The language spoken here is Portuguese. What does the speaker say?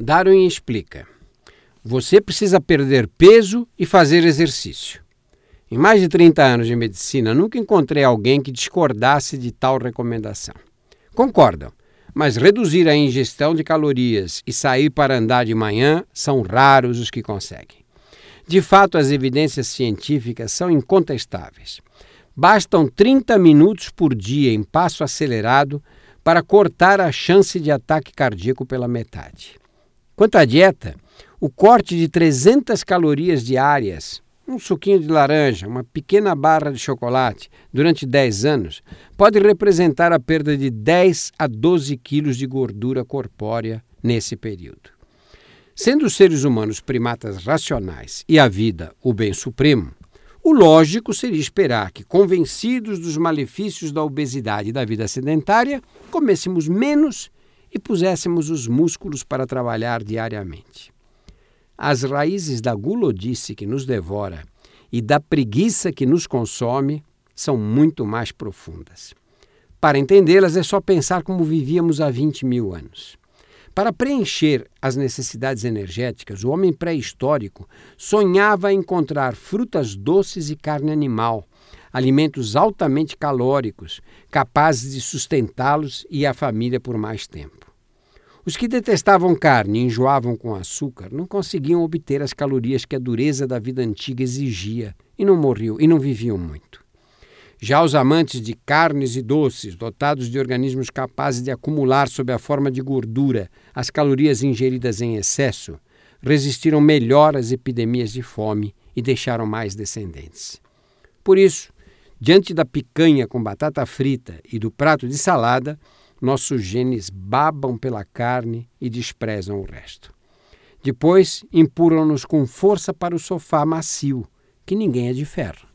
Darwin explica: você precisa perder peso e fazer exercício. Em mais de 30 anos de medicina, nunca encontrei alguém que discordasse de tal recomendação. Concordam, mas reduzir a ingestão de calorias e sair para andar de manhã são raros os que conseguem. De fato, as evidências científicas são incontestáveis. Bastam 30 minutos por dia em passo acelerado para cortar a chance de ataque cardíaco pela metade. Quanto à dieta, o corte de 300 calorias diárias, um suquinho de laranja, uma pequena barra de chocolate durante 10 anos pode representar a perda de 10 a 12 quilos de gordura corpórea nesse período. Sendo os seres humanos primatas racionais e a vida o bem supremo, o lógico seria esperar que, convencidos dos malefícios da obesidade e da vida sedentária, comêssemos menos e puséssemos os músculos para trabalhar diariamente. As raízes da gulodice que nos devora e da preguiça que nos consome são muito mais profundas. Para entendê-las, é só pensar como vivíamos há 20 mil anos. Para preencher as necessidades energéticas, o homem pré-histórico sonhava encontrar frutas doces e carne animal, alimentos altamente calóricos, capazes de sustentá-los e a família por mais tempo. Os que detestavam carne e enjoavam com açúcar não conseguiam obter as calorias que a dureza da vida antiga exigia e não morriam e não viviam muito. Já os amantes de carnes e doces, dotados de organismos capazes de acumular sob a forma de gordura as calorias ingeridas em excesso, resistiram melhor às epidemias de fome e deixaram mais descendentes. Por isso, diante da picanha com batata frita e do prato de salada, nossos genes babam pela carne e desprezam o resto. Depois, empurram-nos com força para o sofá macio, que ninguém é de ferro.